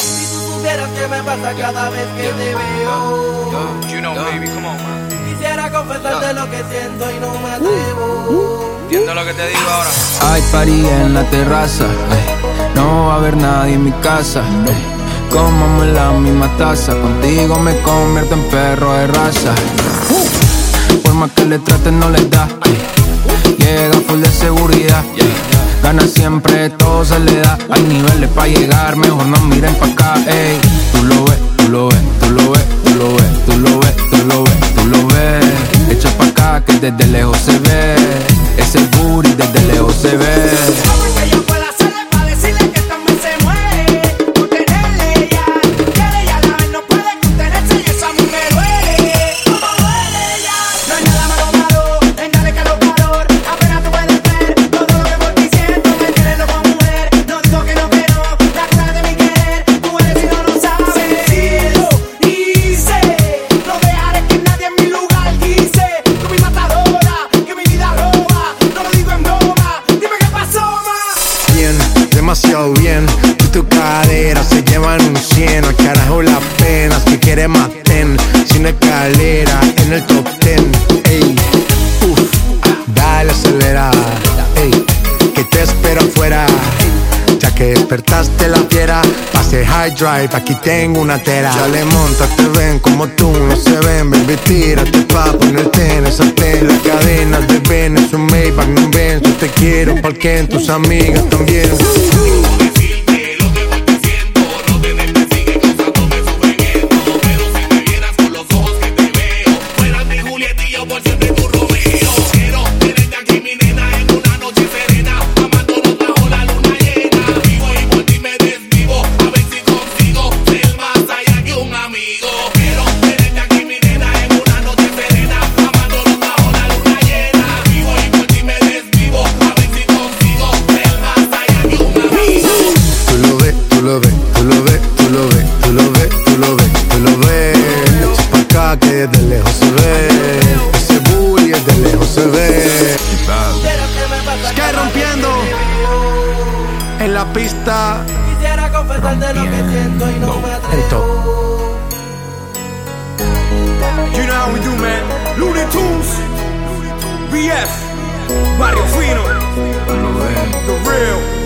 Si tú supieras que me pasa cada vez que te veo. You know, baby, come on, man. Quisiera confesarte lo que siento y no me atrevo. Entiendo lo que te digo ahora. Hay party en la terraza, ey. no va a haber nadie en mi casa. ey. Comamos en la misma taza, contigo me convierto en perro de raza. Por más que le traten no le da. Llega full de seguridad. Gana siempre, todo se le da. Hay niveles para llegar, mejor no miren pa' acá. Ey. Tú lo ves, tú lo ves, tú lo ves, tú lo ves, tú lo ves, tú lo ves, tú lo ves. Echa pa' acá que desde lejos se ve. Demasiado bien. Y tu cadera se llevan un 100. Al carajo las penas que quiere maten. Sin escalera en el top 10. Ey, uff, dale acelera. Despertaste la fiera, pase high drive, aquí tengo una tera. Ya le monta, te ven como tú, no se ven, baby, tírate pa' ponerte en esa tela. Cadenas de Venus, un Maybach, no ven, yo te quiero, porque tus amigas también. Lejos se ve. Ese booty desde lejos se ve. Sky rompiendo. En la pista, Quisiera confesarte lo que siento y no me atrevo. You know how we do, man. Looney Tunes, BF, Barrio Fino, The Real.